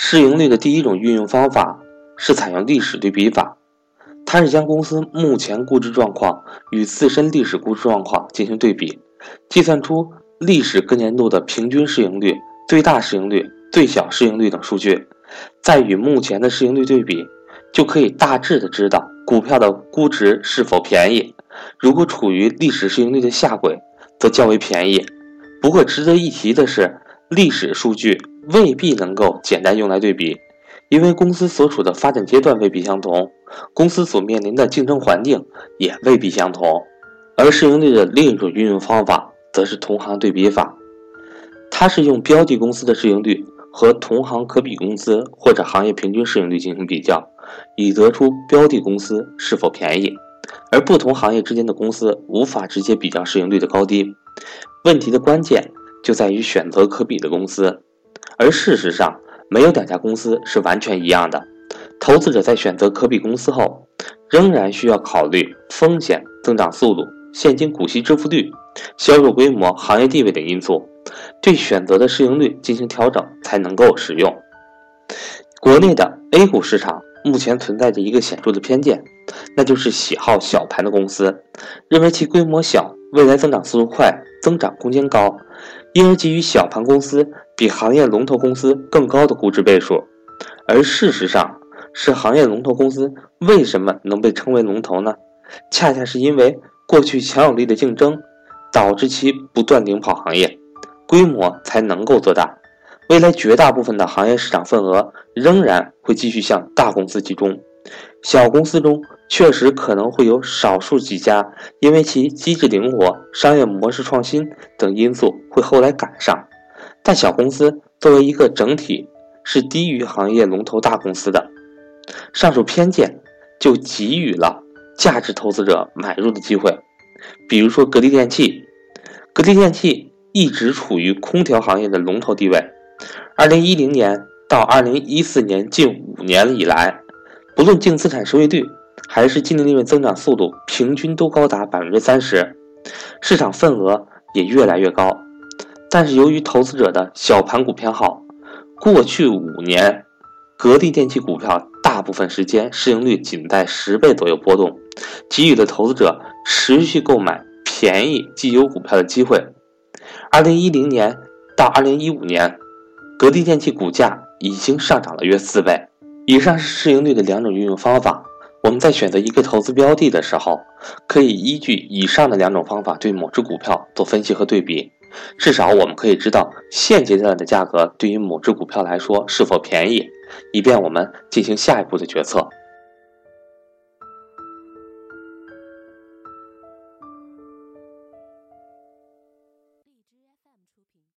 市盈率的第一种运用方法是采用历史对比法，它是将公司目前估值状况与自身历史估值状况进行对比，计算出历史各年度的平均市盈率、最大市盈率、最小市盈率等数据，再与目前的市盈率对比，就可以大致的知道股票的估值是否便宜。如果处于历史市盈率的下轨，则较为便宜。不过值得一提的是，历史数据未必能够简单用来对比，因为公司所处的发展阶段未必相同，公司所面临的竞争环境也未必相同。而市盈率的另一种运用方法，则是同行对比法，它是用标的公司的市盈率和同行可比公司或者行业平均市盈率进行比较，以得出标的公司是否便宜。而不同行业之间的公司无法直接比较市盈率的高低，问题的关键就在于选择可比的公司。而事实上，没有两家公司是完全一样的。投资者在选择可比公司后，仍然需要考虑风险、增长速度、现金股息支付率、销售规模、行业地位等因素，对选择的市盈率进行调整才能够使用。国内的 A 股市场目前存在着一个显著的偏见。那就是喜好小盘的公司，认为其规模小，未来增长速度快，增长空间高，因而给予小盘公司比行业龙头公司更高的估值倍数。而事实上，是行业龙头公司为什么能被称为龙头呢？恰恰是因为过去强有力的竞争，导致其不断领跑行业，规模才能够做大。未来绝大部分的行业市场份额仍然会继续向大公司集中。小公司中确实可能会有少数几家，因为其机制灵活、商业模式创新等因素会后来赶上，但小公司作为一个整体是低于行业龙头大公司的。上述偏见就给予了价值投资者买入的机会。比如说格力电器，格力电器一直处于空调行业的龙头地位，二零一零年到二零一四年近五年以来。不论净资产收益率还是净利润增长速度，平均都高达百分之三十，市场份额也越来越高。但是由于投资者的小盘股偏好，过去五年，格力电器股票大部分时间市盈率仅在十倍左右波动，给予了投资者持续购买便宜绩优股票的机会。二零一零年到二零一五年，格力电器股价已经上涨了约四倍。以上是市盈率的两种运用方法。我们在选择一个投资标的的时候，可以依据以上的两种方法对某只股票做分析和对比。至少我们可以知道现阶段的价格对于某只股票来说是否便宜，以便我们进行下一步的决策。